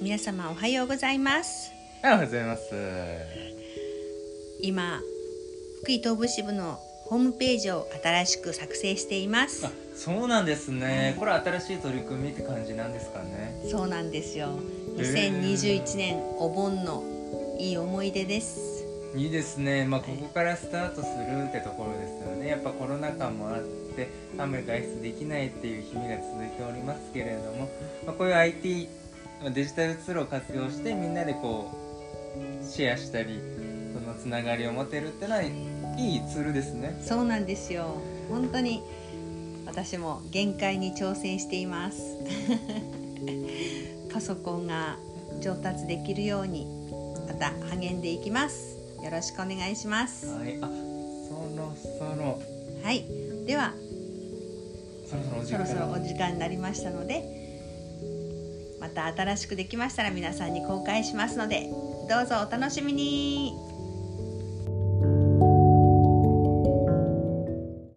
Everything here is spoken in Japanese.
皆様おはようございますおはようございます。今福井東部支部のホームページを新しく作成していますあ、そうなんですね。これ新しい取り組みって感じなんですかね。そうなんですよへー2021年お盆のいい思い出ですいいですね。まあここからスタートするってところですよね。やっぱコロナ禍もあって、あんまり外出できないっていう日々が続いておりますけれども、まあ、こういう IT まあデジタルツールを活用してみんなでこうシェアしたり、そのつながりを持てるってのはいいツールですね。そうなんですよ。本当に私も限界に挑戦しています。パソコンが上達できるようにまた励んでいきます。よろしくお願いします。はい。あ、そろそろ。はい。ではそろそろお時そ間ろそろお時間になりましたのでまた新しくできましたら皆さんに公開しますのでどうぞお楽しみに。